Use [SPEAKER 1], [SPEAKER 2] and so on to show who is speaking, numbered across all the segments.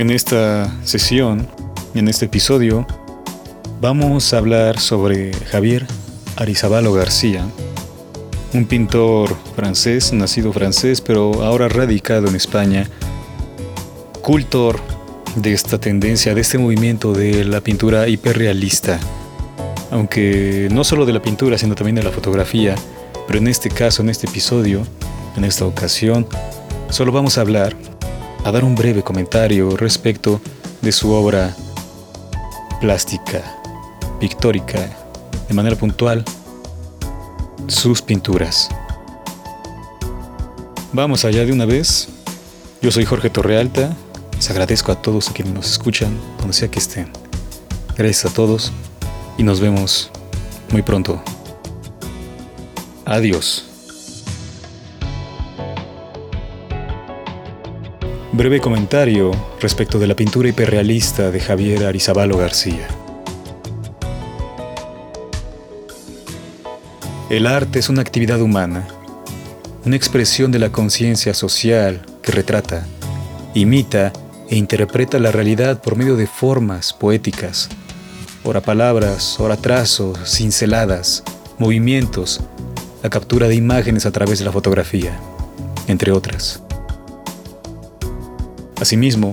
[SPEAKER 1] En esta sesión, en este episodio, vamos a hablar sobre Javier Arizabalo García, un pintor francés, nacido francés, pero ahora radicado en España, cultor de esta tendencia, de este movimiento de la pintura hiperrealista, aunque no solo de la pintura, sino también de la fotografía, pero en este caso, en este episodio, en esta ocasión, solo vamos a hablar a dar un breve comentario respecto de su obra plástica, pictórica, de manera puntual, sus pinturas. Vamos allá de una vez. Yo soy Jorge Torrealta. Les agradezco a todos a quienes nos escuchan, donde sea que estén. Gracias a todos y nos vemos muy pronto. Adiós. Breve comentario respecto de la pintura hiperrealista de Javier Arizabalo García. El arte es una actividad humana, una expresión de la conciencia social que retrata, imita e interpreta la realidad por medio de formas poéticas, ora palabras, ora trazos, cinceladas, movimientos, la captura de imágenes a través de la fotografía, entre otras. Asimismo,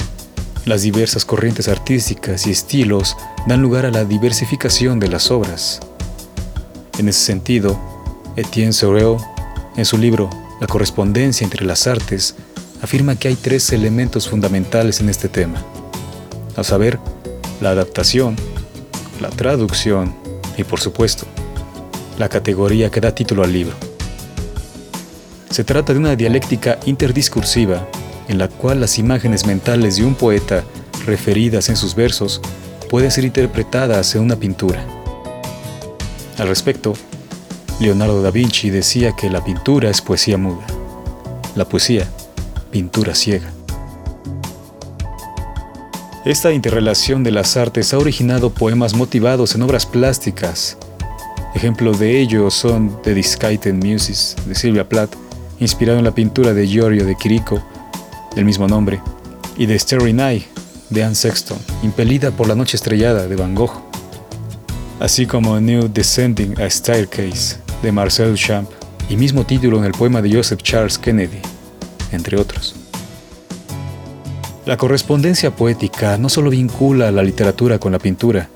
[SPEAKER 1] las diversas corrientes artísticas y estilos dan lugar a la diversificación de las obras. En ese sentido, Etienne Sorel, en su libro La correspondencia entre las artes, afirma que hay tres elementos fundamentales en este tema, a saber, la adaptación, la traducción y, por supuesto, la categoría que da título al libro. Se trata de una dialéctica interdiscursiva en la cual las imágenes mentales de un poeta referidas en sus versos pueden ser interpretadas en una pintura. Al respecto, Leonardo da Vinci decía que la pintura es poesía muda, la poesía, pintura ciega. Esta interrelación de las artes ha originado poemas motivados en obras plásticas. Ejemplos de ello son The Discaiten Muses de Silvia Plath, inspirado en la pintura de Giorgio de Chirico, del mismo nombre, y The Starry Night de Anne Sexton, impelida por la noche estrellada de Van Gogh, así como New Descending a Staircase de Marcel Duchamp y mismo título en el poema de Joseph Charles Kennedy, entre otros. La correspondencia poética no solo vincula la literatura con la pintura,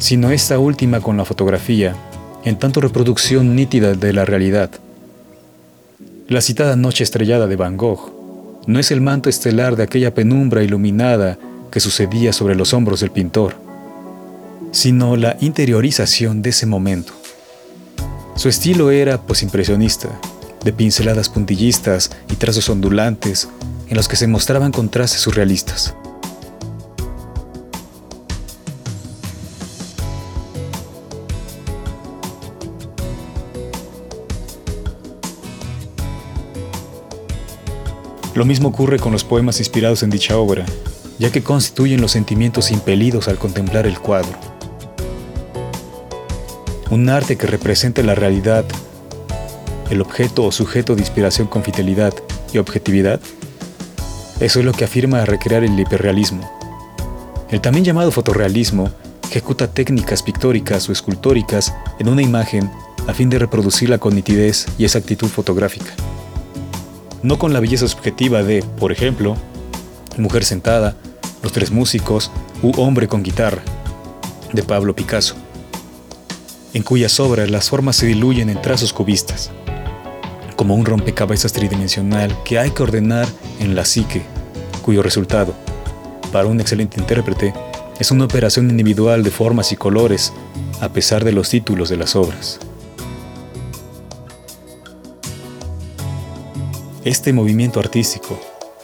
[SPEAKER 1] sino esta última con la fotografía, en tanto reproducción nítida de la realidad. La citada Noche estrellada de Van Gogh no es el manto estelar de aquella penumbra iluminada que sucedía sobre los hombros del pintor, sino la interiorización de ese momento. Su estilo era posimpresionista, de pinceladas puntillistas y trazos ondulantes en los que se mostraban contrastes surrealistas. Lo mismo ocurre con los poemas inspirados en dicha obra, ya que constituyen los sentimientos impelidos al contemplar el cuadro. Un arte que represente la realidad, el objeto o sujeto de inspiración con fidelidad y objetividad, eso es lo que afirma recrear el hiperrealismo. El también llamado fotorrealismo ejecuta técnicas pictóricas o escultóricas en una imagen a fin de reproducirla con nitidez y exactitud fotográfica no con la belleza subjetiva de, por ejemplo, Mujer sentada, Los tres músicos u Hombre con guitarra, de Pablo Picasso, en cuyas obras las formas se diluyen en trazos cubistas, como un rompecabezas tridimensional que hay que ordenar en la psique, cuyo resultado, para un excelente intérprete, es una operación individual de formas y colores, a pesar de los títulos de las obras. Este movimiento artístico,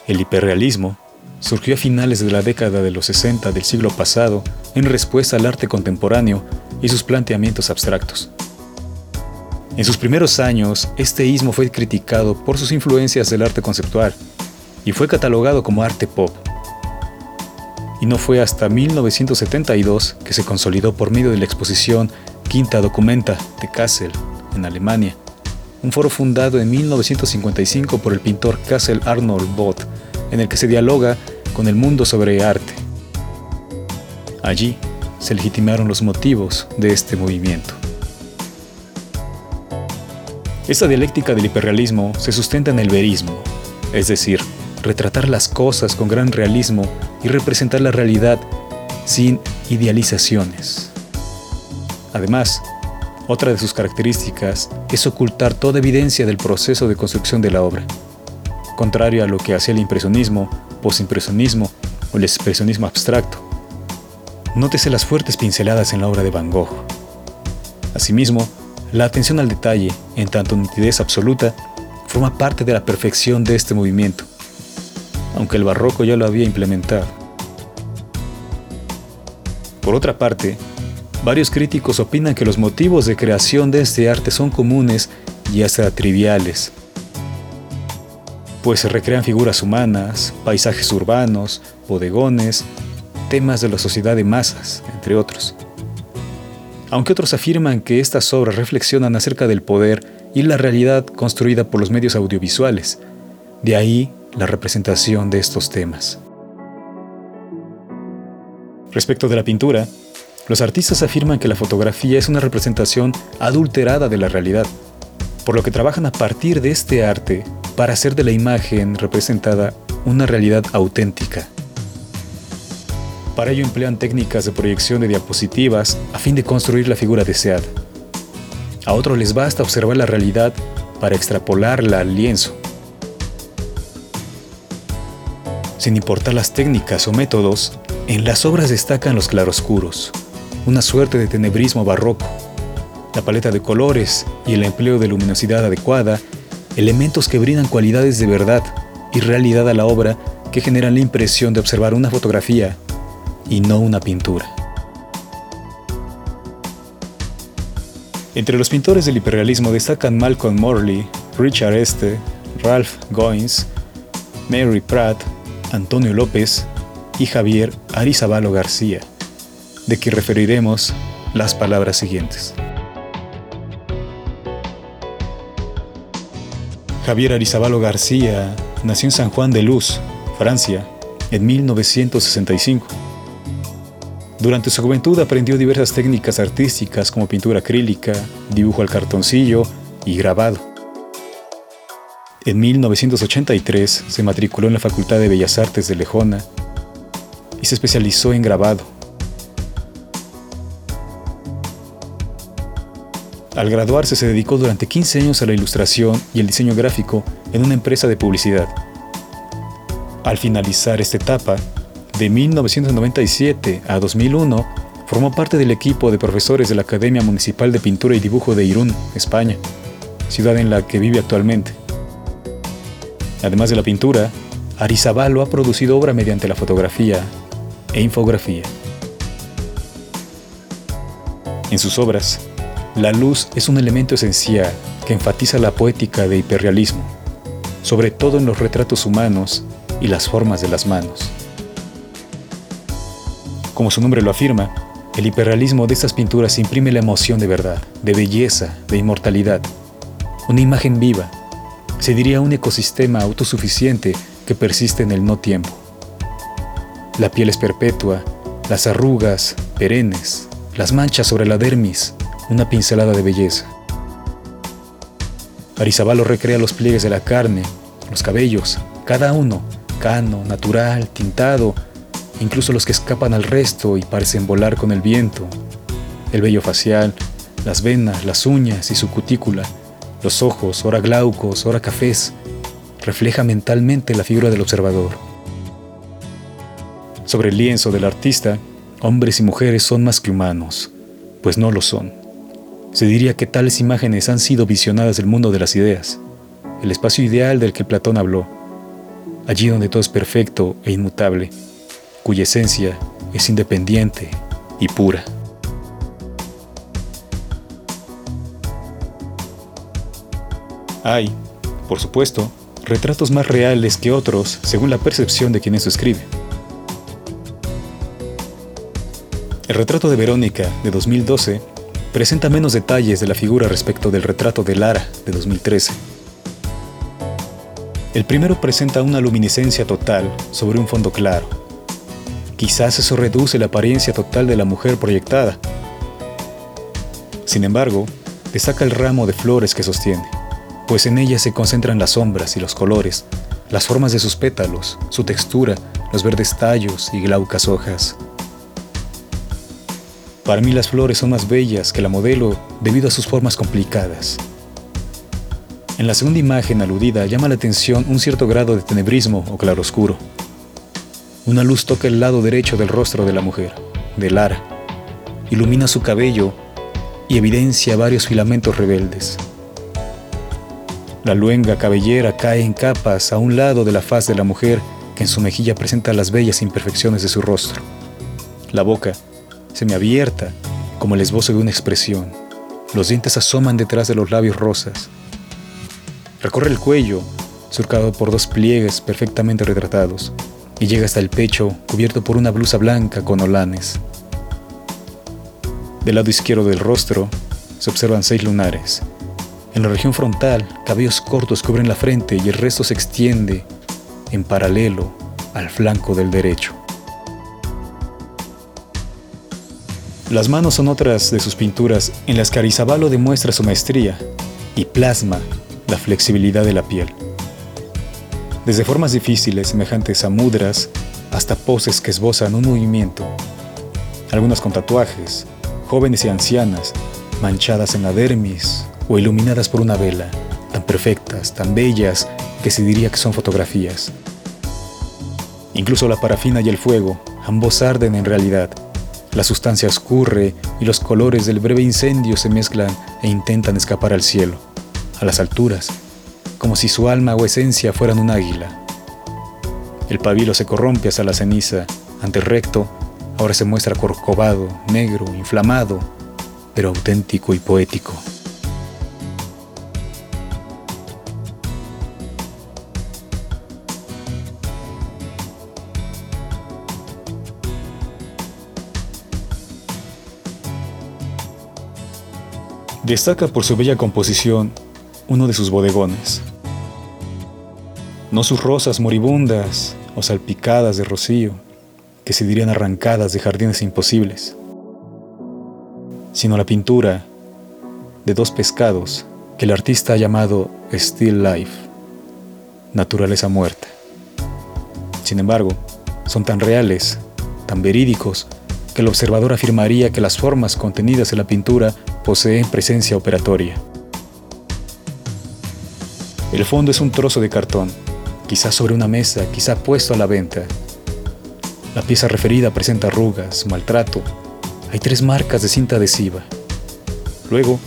[SPEAKER 1] el hiperrealismo, surgió a finales de la década de los 60 del siglo pasado en respuesta al arte contemporáneo y sus planteamientos abstractos. En sus primeros años, este ismo fue criticado por sus influencias del arte conceptual y fue catalogado como arte pop. Y no fue hasta 1972 que se consolidó por medio de la exposición Quinta Documenta de Kassel, en Alemania, un foro fundado en 1955 por el pintor Kassel Arnold Bott, en el que se dialoga con el mundo sobre arte. Allí se legitimaron los motivos de este movimiento. Esta dialéctica del hiperrealismo se sustenta en el verismo, es decir, retratar las cosas con gran realismo y representar la realidad sin idealizaciones. Además, otra de sus características es ocultar toda evidencia del proceso de construcción de la obra, contrario a lo que hacía el impresionismo, posimpresionismo o el expresionismo abstracto. Nótese las fuertes pinceladas en la obra de Van Gogh. Asimismo, la atención al detalle, en tanto nitidez absoluta, forma parte de la perfección de este movimiento, aunque el barroco ya lo había implementado. Por otra parte, Varios críticos opinan que los motivos de creación de este arte son comunes y hasta triviales, pues se recrean figuras humanas, paisajes urbanos, bodegones, temas de la sociedad de masas, entre otros. Aunque otros afirman que estas obras reflexionan acerca del poder y la realidad construida por los medios audiovisuales, de ahí la representación de estos temas. Respecto de la pintura, los artistas afirman que la fotografía es una representación adulterada de la realidad, por lo que trabajan a partir de este arte para hacer de la imagen representada una realidad auténtica. Para ello emplean técnicas de proyección de diapositivas a fin de construir la figura deseada. A otros les basta observar la realidad para extrapolarla al lienzo. Sin importar las técnicas o métodos, en las obras destacan los claroscuros, una suerte de tenebrismo barroco. La paleta de colores y el empleo de luminosidad adecuada, elementos que brindan cualidades de verdad y realidad a la obra que generan la impresión de observar una fotografía y no una pintura. Entre los pintores del hiperrealismo destacan Malcolm Morley, Richard Este, Ralph Goins, Mary Pratt, Antonio López y Javier Arizabalo García de que referiremos las palabras siguientes. Javier Arizabalo García nació en San Juan de Luz, Francia, en 1965. Durante su juventud aprendió diversas técnicas artísticas como pintura acrílica, dibujo al cartoncillo y grabado. En 1983 se matriculó en la Facultad de Bellas Artes de Lejona y se especializó en grabado. Al graduarse se dedicó durante 15 años a la ilustración y el diseño gráfico en una empresa de publicidad. Al finalizar esta etapa, de 1997 a 2001, formó parte del equipo de profesores de la Academia Municipal de Pintura y Dibujo de Irún, España, ciudad en la que vive actualmente. Además de la pintura, Arizabalo ha producido obra mediante la fotografía e infografía. En sus obras, la luz es un elemento esencial que enfatiza la poética de hiperrealismo, sobre todo en los retratos humanos y las formas de las manos. Como su nombre lo afirma, el hiperrealismo de estas pinturas imprime la emoción de verdad, de belleza, de inmortalidad. Una imagen viva, se diría un ecosistema autosuficiente que persiste en el no tiempo. La piel es perpetua, las arrugas, perennes, las manchas sobre la dermis, una pincelada de belleza. Arizabalo recrea los pliegues de la carne, los cabellos, cada uno, cano, natural, tintado, incluso los que escapan al resto y parecen volar con el viento, el vello facial, las venas, las uñas y su cutícula, los ojos, ora glaucos, ora cafés, refleja mentalmente la figura del observador. Sobre el lienzo del artista, hombres y mujeres son más que humanos, pues no lo son. Se diría que tales imágenes han sido visionadas del mundo de las ideas, el espacio ideal del que Platón habló, allí donde todo es perfecto e inmutable, cuya esencia es independiente y pura. Hay, por supuesto, retratos más reales que otros según la percepción de quien eso escribe. El retrato de Verónica de 2012 presenta menos detalles de la figura respecto del retrato de Lara de 2013. El primero presenta una luminiscencia total sobre un fondo claro. Quizás eso reduce la apariencia total de la mujer proyectada. Sin embargo, destaca el ramo de flores que sostiene, pues en ella se concentran las sombras y los colores, las formas de sus pétalos, su textura, los verdes tallos y glaucas hojas. Para mí las flores son más bellas que la modelo debido a sus formas complicadas. En la segunda imagen aludida llama la atención un cierto grado de tenebrismo o claroscuro. Una luz toca el lado derecho del rostro de la mujer, de Lara, ilumina su cabello y evidencia varios filamentos rebeldes. La luenga cabellera cae en capas a un lado de la faz de la mujer que en su mejilla presenta las bellas imperfecciones de su rostro. La boca, semiabierta, como el esbozo de una expresión. Los dientes asoman detrás de los labios rosas. Recorre el cuello, surcado por dos pliegues perfectamente retratados, y llega hasta el pecho, cubierto por una blusa blanca con olanes. Del lado izquierdo del rostro se observan seis lunares. En la región frontal, cabellos cortos cubren la frente y el resto se extiende en paralelo al flanco del derecho. Las manos son otras de sus pinturas en las que Arizabalo demuestra su maestría y plasma la flexibilidad de la piel. Desde formas difíciles, semejantes a mudras, hasta poses que esbozan un movimiento. Algunas con tatuajes, jóvenes y ancianas, manchadas en la dermis o iluminadas por una vela, tan perfectas, tan bellas, que se diría que son fotografías. Incluso la parafina y el fuego, ambos arden en realidad, la sustancia escurre y los colores del breve incendio se mezclan e intentan escapar al cielo, a las alturas, como si su alma o esencia fueran un águila. El pabilo se corrompe hasta la ceniza, ante recto, ahora se muestra corcovado, negro, inflamado, pero auténtico y poético. Destaca por su bella composición uno de sus bodegones. No sus rosas moribundas o salpicadas de rocío, que se dirían arrancadas de jardines imposibles, sino la pintura de dos pescados que el artista ha llamado Still Life, naturaleza muerta. Sin embargo, son tan reales, tan verídicos, que el observador afirmaría que las formas contenidas en la pintura poseen presencia operatoria. El fondo es un trozo de cartón, quizá sobre una mesa, quizá puesto a la venta. La pieza referida presenta arrugas, maltrato. Hay tres marcas de cinta adhesiva. Luego,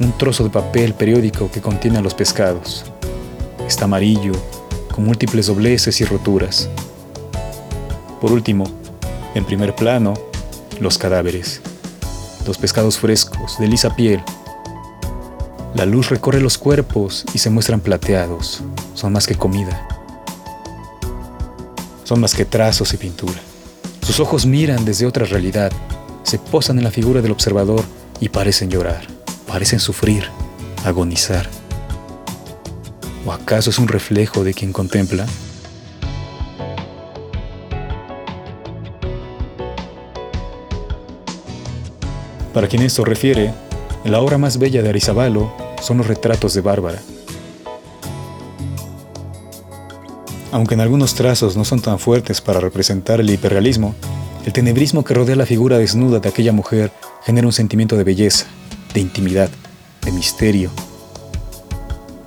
[SPEAKER 1] un trozo de papel periódico que contiene a los pescados. Está amarillo, con múltiples dobleces y roturas. Por último, en primer plano, los cadáveres los pescados frescos, de lisa piel. La luz recorre los cuerpos y se muestran plateados. Son más que comida. Son más que trazos y pintura. Sus ojos miran desde otra realidad, se posan en la figura del observador y parecen llorar, parecen sufrir, agonizar. ¿O acaso es un reflejo de quien contempla? Para quien esto refiere, la obra más bella de Arizabalo son los retratos de Bárbara. Aunque en algunos trazos no son tan fuertes para representar el hiperrealismo, el tenebrismo que rodea la figura desnuda de aquella mujer genera un sentimiento de belleza, de intimidad, de misterio.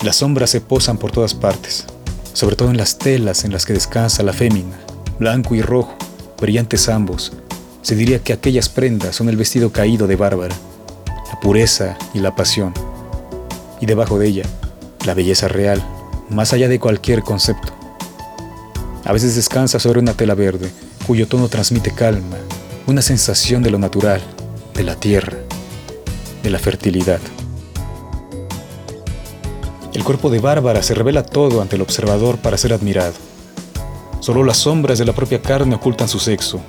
[SPEAKER 1] Las sombras se posan por todas partes, sobre todo en las telas en las que descansa la fémina, blanco y rojo, brillantes ambos, se diría que aquellas prendas son el vestido caído de Bárbara, la pureza y la pasión, y debajo de ella, la belleza real, más allá de cualquier concepto. A veces descansa sobre una tela verde, cuyo tono transmite calma, una sensación de lo natural, de la tierra, de la fertilidad. El cuerpo de Bárbara se revela todo ante el observador para ser admirado. Solo las sombras de la propia carne ocultan su sexo,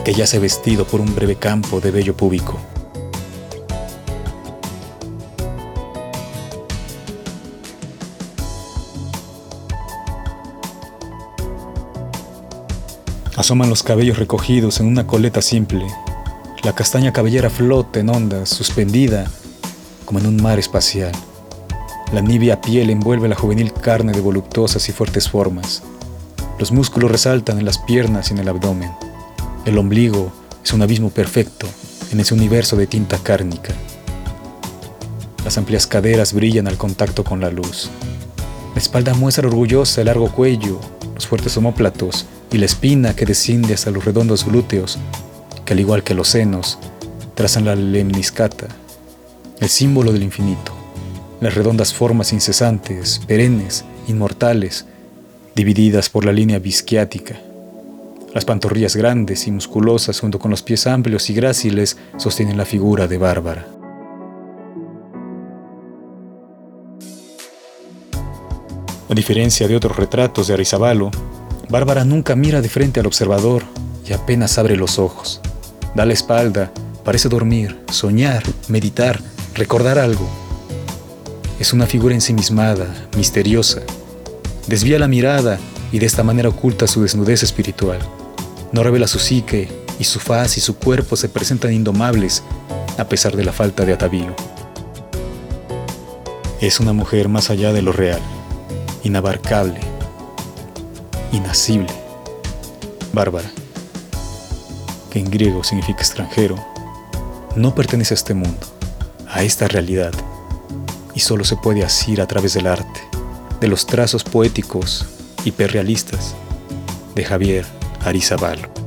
[SPEAKER 1] que yace vestido por un breve campo de vello púbico. Asoman los cabellos recogidos en una coleta simple. La castaña cabellera flota en ondas, suspendida como en un mar espacial. La nívea piel envuelve la juvenil carne de voluptuosas y fuertes formas. Los músculos resaltan en las piernas y en el abdomen. El ombligo es un abismo perfecto en ese universo de tinta cárnica. Las amplias caderas brillan al contacto con la luz. La espalda muestra orgullosa el largo cuello, los fuertes omóplatos y la espina que desciende hasta los redondos glúteos, que al igual que los senos, trazan la lemniscata, el símbolo del infinito, las redondas formas incesantes, perennes, inmortales, divididas por la línea bisquiática. Las pantorrillas grandes y musculosas junto con los pies amplios y gráciles sostienen la figura de Bárbara. A diferencia de otros retratos de Arizabalo, Bárbara nunca mira de frente al observador y apenas abre los ojos. Da la espalda, parece dormir, soñar, meditar, recordar algo. Es una figura ensimismada, misteriosa. Desvía la mirada y de esta manera oculta su desnudez espiritual. No revela su psique y su faz y su cuerpo se presentan indomables a pesar de la falta de atavío. Es una mujer más allá de lo real, inabarcable, inasible, bárbara, que en griego significa extranjero, no pertenece a este mundo, a esta realidad, y solo se puede asir a través del arte, de los trazos poéticos hiperrealistas de Javier Arizabalo.